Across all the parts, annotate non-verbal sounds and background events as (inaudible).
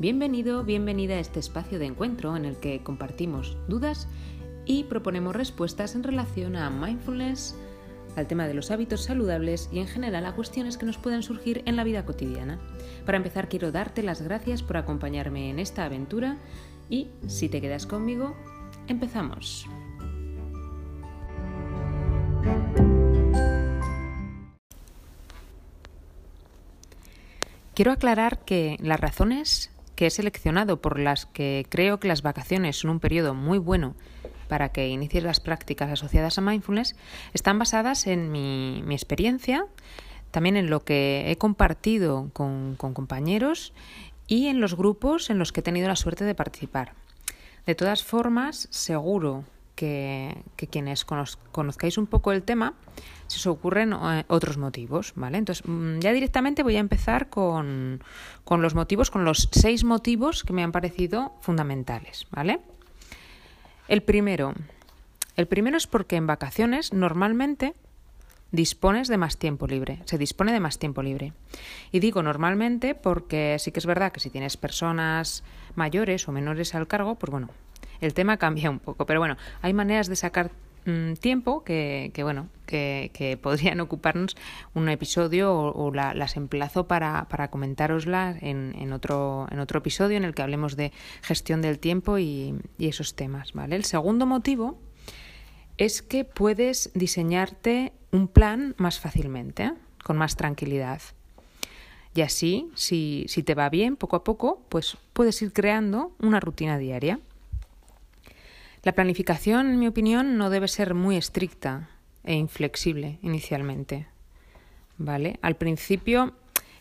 Bienvenido, bienvenida a este espacio de encuentro en el que compartimos dudas y proponemos respuestas en relación a mindfulness, al tema de los hábitos saludables y en general a cuestiones que nos pueden surgir en la vida cotidiana. Para empezar quiero darte las gracias por acompañarme en esta aventura y si te quedas conmigo, empezamos. Quiero aclarar que las razones que he seleccionado por las que creo que las vacaciones son un periodo muy bueno para que inicies las prácticas asociadas a mindfulness están basadas en mi, experiencia, también en lo que he compartido con, compañeros y en los grupos en los que he tenido la suerte de participar. De todas formas, seguro que, quienes conozcáis un poco el tema, se os ocurren eh, otros motivos, ¿vale? Entonces, mm, ya directamente voy a empezar con, con los motivos, con los seis motivos que me han parecido fundamentales, ¿vale? El primero, el primero es porque en vacaciones normalmente dispones de más tiempo libre, se dispone de más tiempo libre. Y digo normalmente porque sí que es verdad que si tienes personas mayores o menores al cargo, pues bueno, el tema cambia un poco. Pero bueno, hay maneras de sacar Mm, tiempo que, bueno que, podrían ocuparnos un episodio o, las emplazo para, para comentároslas en, otro, en otro episodio en el que hablemos de gestión del tiempo y, esos temas. ¿vale? El segundo motivo es que puedes diseñarte un plan más fácilmente, con más tranquilidad. Y así, si, si te va bien, poco a poco, pues puedes ir creando una rutina diaria. La planificación, en mi opinión, no debe ser muy estricta e inflexible inicialmente. ¿Vale? Al principio,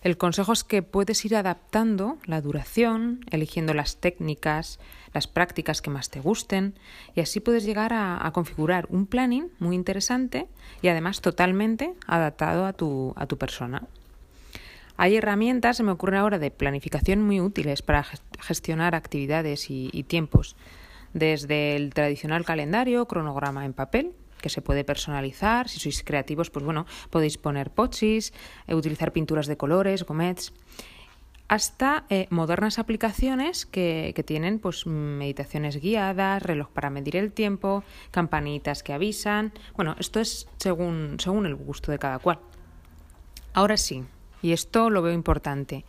el consejo es que puedes ir adaptando la duración, eligiendo las técnicas, las prácticas que más te gusten, y así puedes llegar a, configurar un planning muy interesante y además totalmente adaptado a tu, a tu persona. Hay herramientas, se me ocurre ahora, de planificación muy útiles para gestionar actividades y tiempos desde el tradicional calendario, cronograma en papel, que se puede personalizar. Si sois creativos, pues bueno, podéis poner pochis, eh, utilizar pinturas de colores, gomets, hasta eh, modernas aplicaciones que, tienen pues meditaciones guiadas, reloj para medir el tiempo, campanitas que avisan. Bueno, esto es según, según el gusto de cada cual. Ahora sí, y esto lo veo importante.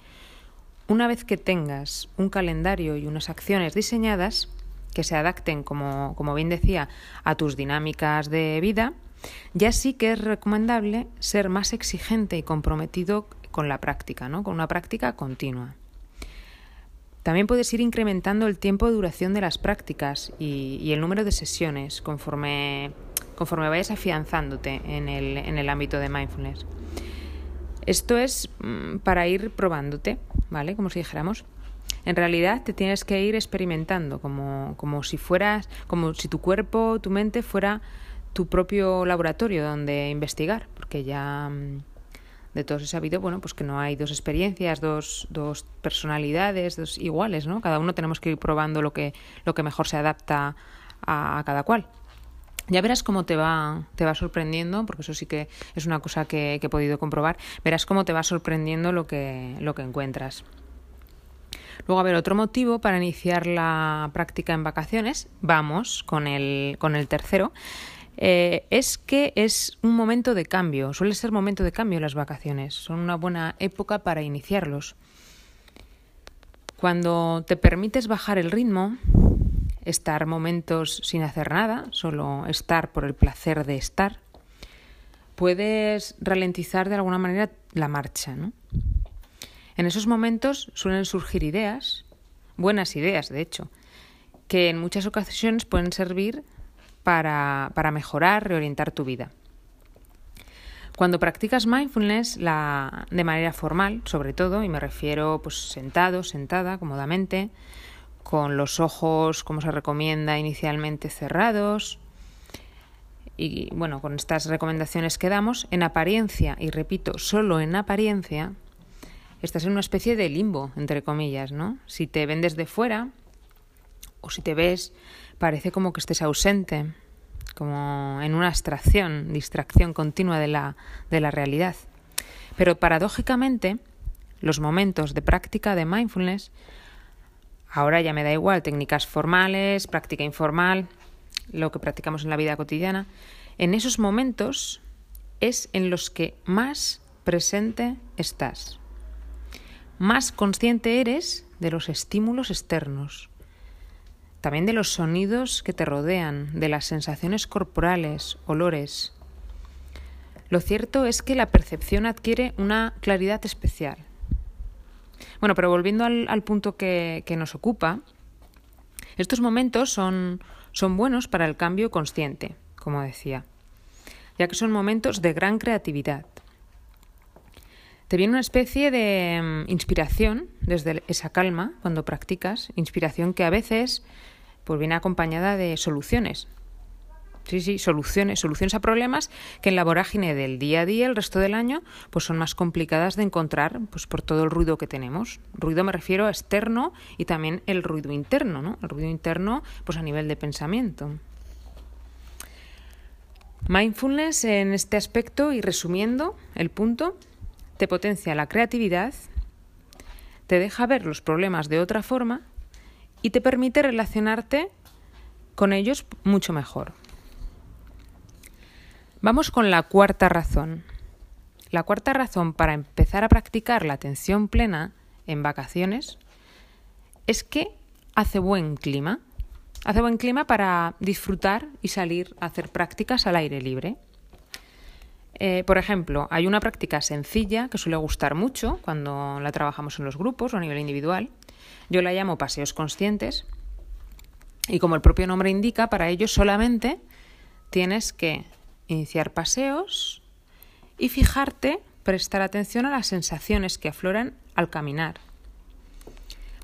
Una vez que tengas un calendario y unas acciones diseñadas, que se adapten, como, como bien decía, a tus dinámicas de vida, ya sí que es recomendable ser más exigente y comprometido con la práctica, ¿no? con una práctica continua. También puedes ir incrementando el tiempo de duración de las prácticas y, el número de sesiones conforme, conforme vayas afianzándote en el, en el ámbito de mindfulness. Esto es mm, para ir probándote, ¿vale? Como si dijéramos en realidad te tienes que ir experimentando como, como si fueras, como si tu cuerpo, tu mente fuera tu propio laboratorio donde investigar, porque ya mm, de todos he sabido, bueno, pues que no hay dos experiencias, dos, dos personalidades dos iguales, ¿no? Cada uno tenemos que ir probando lo que, lo que mejor se adapta a, cada cual. Ya verás cómo te va, te va sorprendiendo, porque eso sí que es una cosa que, que he podido comprobar. Verás cómo te va sorprendiendo lo que, lo que encuentras. Luego, a ver, otro motivo para iniciar la práctica en vacaciones, vamos con el, con el tercero, eh, es que es un momento de cambio, suele ser momento de cambio las vacaciones, son una buena época para iniciarlos. Cuando te permites bajar el ritmo, estar momentos sin hacer nada, solo estar por el placer de estar, puedes ralentizar de alguna manera la marcha, ¿no? En esos momentos suelen surgir ideas, buenas ideas de hecho, que en muchas ocasiones pueden servir para, mejorar, reorientar tu vida. Cuando practicas mindfulness de manera formal, sobre todo, y me refiero pues sentado, sentada, cómodamente, con los ojos, como se recomienda inicialmente, cerrados, y bueno, con estas recomendaciones que damos, en apariencia, y repito, solo en apariencia, estás en una especie de limbo, entre comillas, ¿no? Si te ven desde fuera o si te ves, parece como que estés ausente, como en una abstracción, distracción continua de la, de la realidad. Pero paradójicamente, los momentos de práctica de mindfulness Ahora ya me da igual, técnicas formales, práctica informal, lo que practicamos en la vida cotidiana. En esos momentos es en los que más presente estás. Más consciente eres de los estímulos externos, también de los sonidos que te rodean, de las sensaciones corporales, olores. Lo cierto es que la percepción adquiere una claridad especial. Bueno, pero volviendo al, punto que, que, nos ocupa, estos momentos son, son buenos para el cambio consciente, como decía, ya que son momentos de gran creatividad. Te viene una especie de mm, inspiración desde esa calma cuando practicas, inspiración que a veces pues viene acompañada de soluciones. Sí, sí, soluciones, soluciones a problemas que en la vorágine del día a día, el resto del año, pues son más complicadas de encontrar, pues por todo el ruido que tenemos. Ruido me refiero a externo y también el ruido interno, ¿no? El ruido interno, pues a nivel de pensamiento. Mindfulness en este aspecto y resumiendo el punto, te potencia la creatividad, te deja ver los problemas de otra forma y te permite relacionarte con ellos mucho mejor. Vamos con la cuarta razón. La cuarta razón para empezar a practicar la atención plena en vacaciones es que hace buen clima. Hace buen clima para disfrutar y salir a hacer prácticas al aire libre. Eh, por ejemplo, hay una práctica sencilla que suele gustar mucho cuando la trabajamos en los grupos o a nivel individual. Yo la llamo paseos conscientes y como el propio nombre indica, para ello solamente tienes que iniciar paseos y fijarte, prestar atención a las sensaciones que afloran al caminar.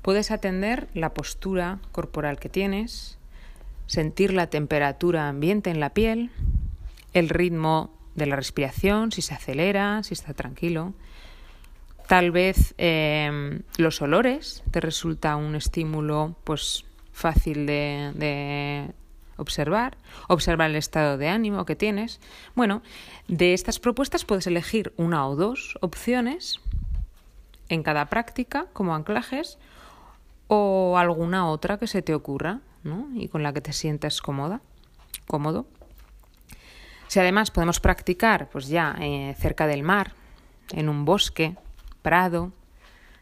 Puedes atender la postura corporal que tienes, sentir la temperatura ambiente en la piel, el ritmo de la respiración, si se acelera, si está tranquilo. Tal vez em, los olores te resulta un estímulo pues fácil de, de observar, observar el estado de ánimo que tienes. Bueno, de estas propuestas puedes elegir una o dos opciones en cada práctica como anclajes o alguna otra que se te ocurra ¿no? y con la que te sientas cómoda, cómodo. Si además podemos practicar, pues ya eh, cerca del mar, en un bosque, prado,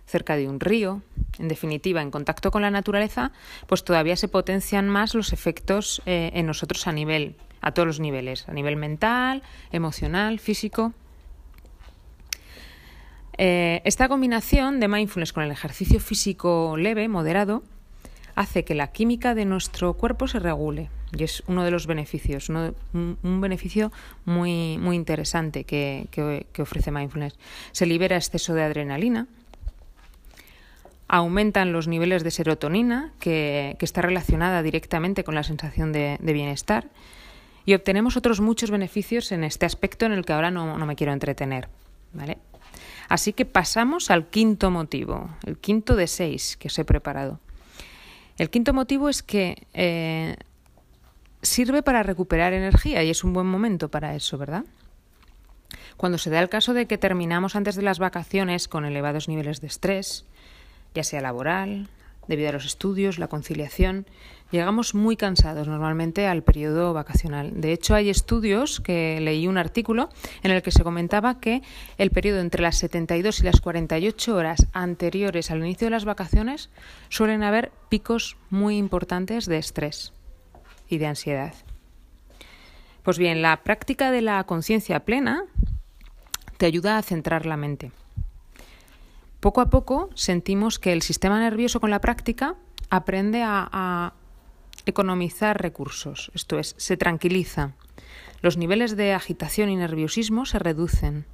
cerca de un río, en definitiva, en contacto con la naturaleza, pues todavía se potencian más los efectos eh, en nosotros a nivel, a todos los niveles, a nivel mental, emocional, físico. Eh, esta combinación de mindfulness con el ejercicio físico leve, moderado, hace que la química de nuestro cuerpo se regule. Y es uno de los beneficios, un, beneficio muy, muy interesante que, ofrece mindfulness. Se libera exceso de adrenalina, aumentan los niveles de serotonina, que, está relacionada directamente con la sensación de, bienestar, y obtenemos otros muchos beneficios en este aspecto en el que ahora no, me quiero entretener. ¿vale? Así que pasamos al quinto motivo, el quinto de seis que os he preparado. El quinto motivo es que eh, sirve para recuperar energía y es un buen momento para eso, ¿verdad? Cuando se da el caso de que terminamos antes de las vacaciones con elevados niveles de estrés, ya sea laboral, debido a los estudios, la conciliación, llegamos muy cansados normalmente al periodo vacacional. De hecho, hay estudios que leí un artículo en el que se comentaba que el periodo entre las 72 y las 48 horas anteriores al inicio de las vacaciones suelen haber picos muy importantes de estrés y de ansiedad. Pues bien, la práctica de la conciencia plena te ayuda a centrar la mente. Poco a poco sentimos que el sistema nervioso con la práctica aprende a, economizar recursos, esto es, se tranquiliza. Los niveles de agitación y nerviosismo se reducen,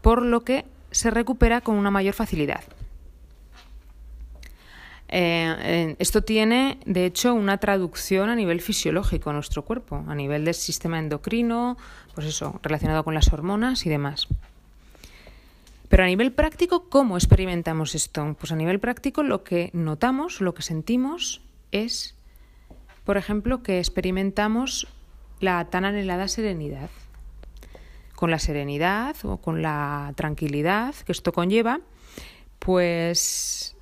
por lo que se recupera con una mayor facilidad. Eh, esto tiene, de hecho, una traducción a nivel fisiológico en nuestro cuerpo, a nivel del sistema endocrino, pues eso, relacionado con las hormonas y demás. Pero a nivel práctico, ¿cómo experimentamos esto? Pues a nivel práctico lo que notamos, lo que sentimos es, por ejemplo, que experimentamos la tan anhelada serenidad. Con la serenidad o con la tranquilidad que esto conlleva, pues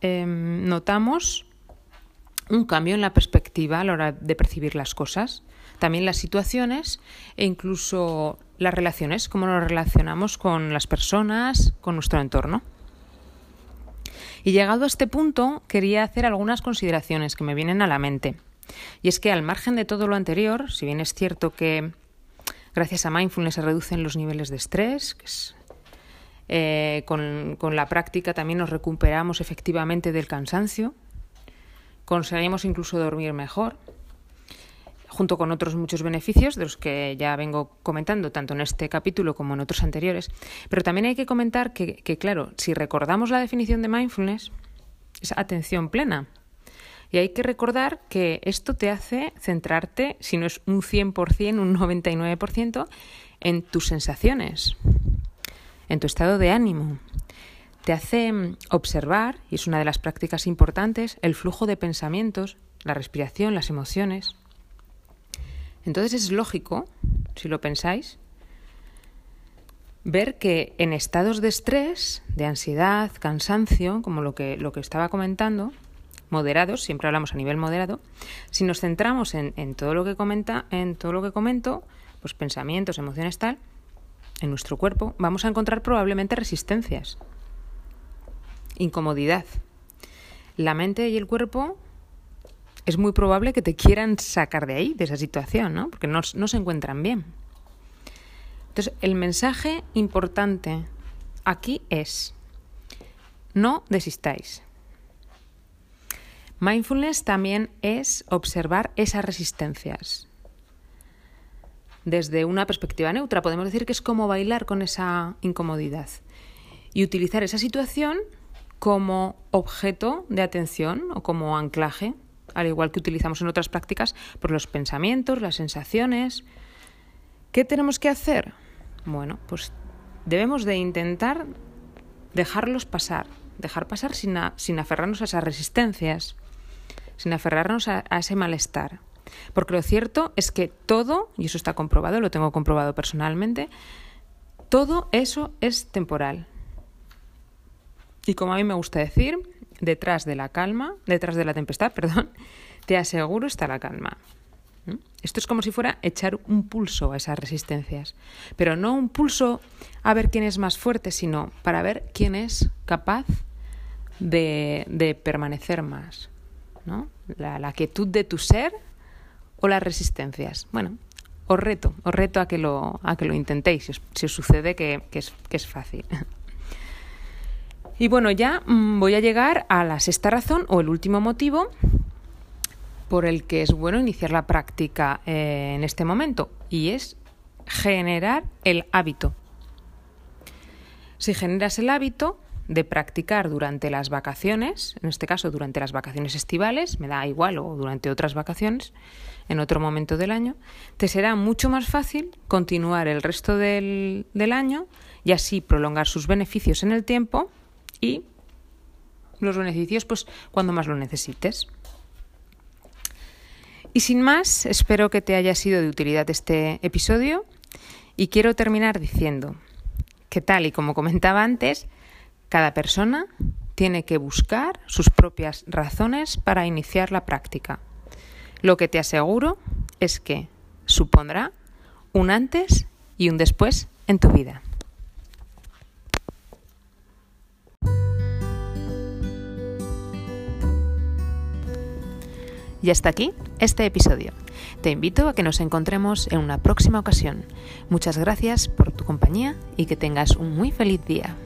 em, notamos un cambio en la perspectiva a la hora de percibir las cosas, también las situaciones e incluso las relaciones, cómo nos relacionamos con las personas, con nuestro entorno. Y llegado a este punto, quería hacer algunas consideraciones que me vienen a la mente. Y es que al margen de todo lo anterior, si bien es cierto que gracias a mindfulness se reducen los niveles de estrés, eh, con, con la práctica también nos recuperamos efectivamente del cansancio, conseguimos incluso dormir mejor, junto con otros muchos beneficios de los que ya vengo comentando tanto en este capítulo como en otros anteriores. Pero también hay que comentar que, claro, si recordamos la definición de mindfulness, es atención plena. Y hay que recordar que esto te hace centrarte, si no es un 100%, un 99%, en tus sensaciones, en tu estado de ánimo. Te hace mm, observar, y es una de las prácticas importantes, el flujo de pensamientos, la respiración, las emociones. Entonces es lógico, si lo pensáis, ver que en estados de estrés, de ansiedad, cansancio, como lo que, lo que estaba comentando, moderados, siempre hablamos a nivel moderado, si nos centramos en, todo lo que comenta, en todo lo que comento, pues pensamientos, emociones tal, en nuestro cuerpo, vamos a encontrar probablemente resistencias, incomodidad. La mente y el cuerpo es muy probable que te quieran sacar de ahí, de esa situación, ¿no? Porque no, no se encuentran bien. Entonces, el mensaje importante aquí es, no desistáis. Mindfulness también es observar esas resistencias. Desde una perspectiva neutra, podemos decir que es como bailar con esa incomodidad y utilizar esa situación como objeto de atención o como anclaje al igual que utilizamos en otras prácticas, por los pensamientos, las sensaciones. ¿Qué tenemos que hacer? Bueno, pues debemos de intentar dejarlos pasar, dejar pasar sin, sin aferrarnos a esas resistencias, sin aferrarnos a, a ese malestar. Porque lo cierto es que todo, y eso está comprobado, lo tengo comprobado personalmente, todo eso es temporal. Y como a mí me gusta decir, detrás de la calma, detrás de la tempestad, (laughs) perdón, te aseguro está la calma. ¿Mm? Esto es como si fuera echar un pulso a esas resistencias, pero no un pulso a ver quién es más fuerte, sino para ver quién es capaz de, permanecer más. ¿no? La, quietud de tu ser o las resistencias. Bueno, os reto, os reto a que lo, a que lo intentéis, si os, sucede que, es, que es fácil. (laughs) Y bueno, ya mm, voy a llegar a la sexta razón o el último motivo por el que es bueno iniciar la práctica eh, en este momento y es generar el hábito. Si generas el hábito de practicar durante las vacaciones, en este caso durante las vacaciones estivales, me da igual, o durante otras vacaciones, en otro momento del año, te será mucho más fácil continuar el resto del, del año y así prolongar sus beneficios en el tiempo y los beneficios pues cuando más lo necesites. Y sin más, espero que te haya sido de utilidad este episodio y quiero terminar diciendo que tal y como comentaba antes, cada persona tiene que buscar sus propias razones para iniciar la práctica. Lo que te aseguro es que supondrá un antes y un después en tu vida. Y hasta aquí este episodio. Te invito a que nos encontremos en una próxima ocasión. Muchas gracias por tu compañía y que tengas un muy feliz día.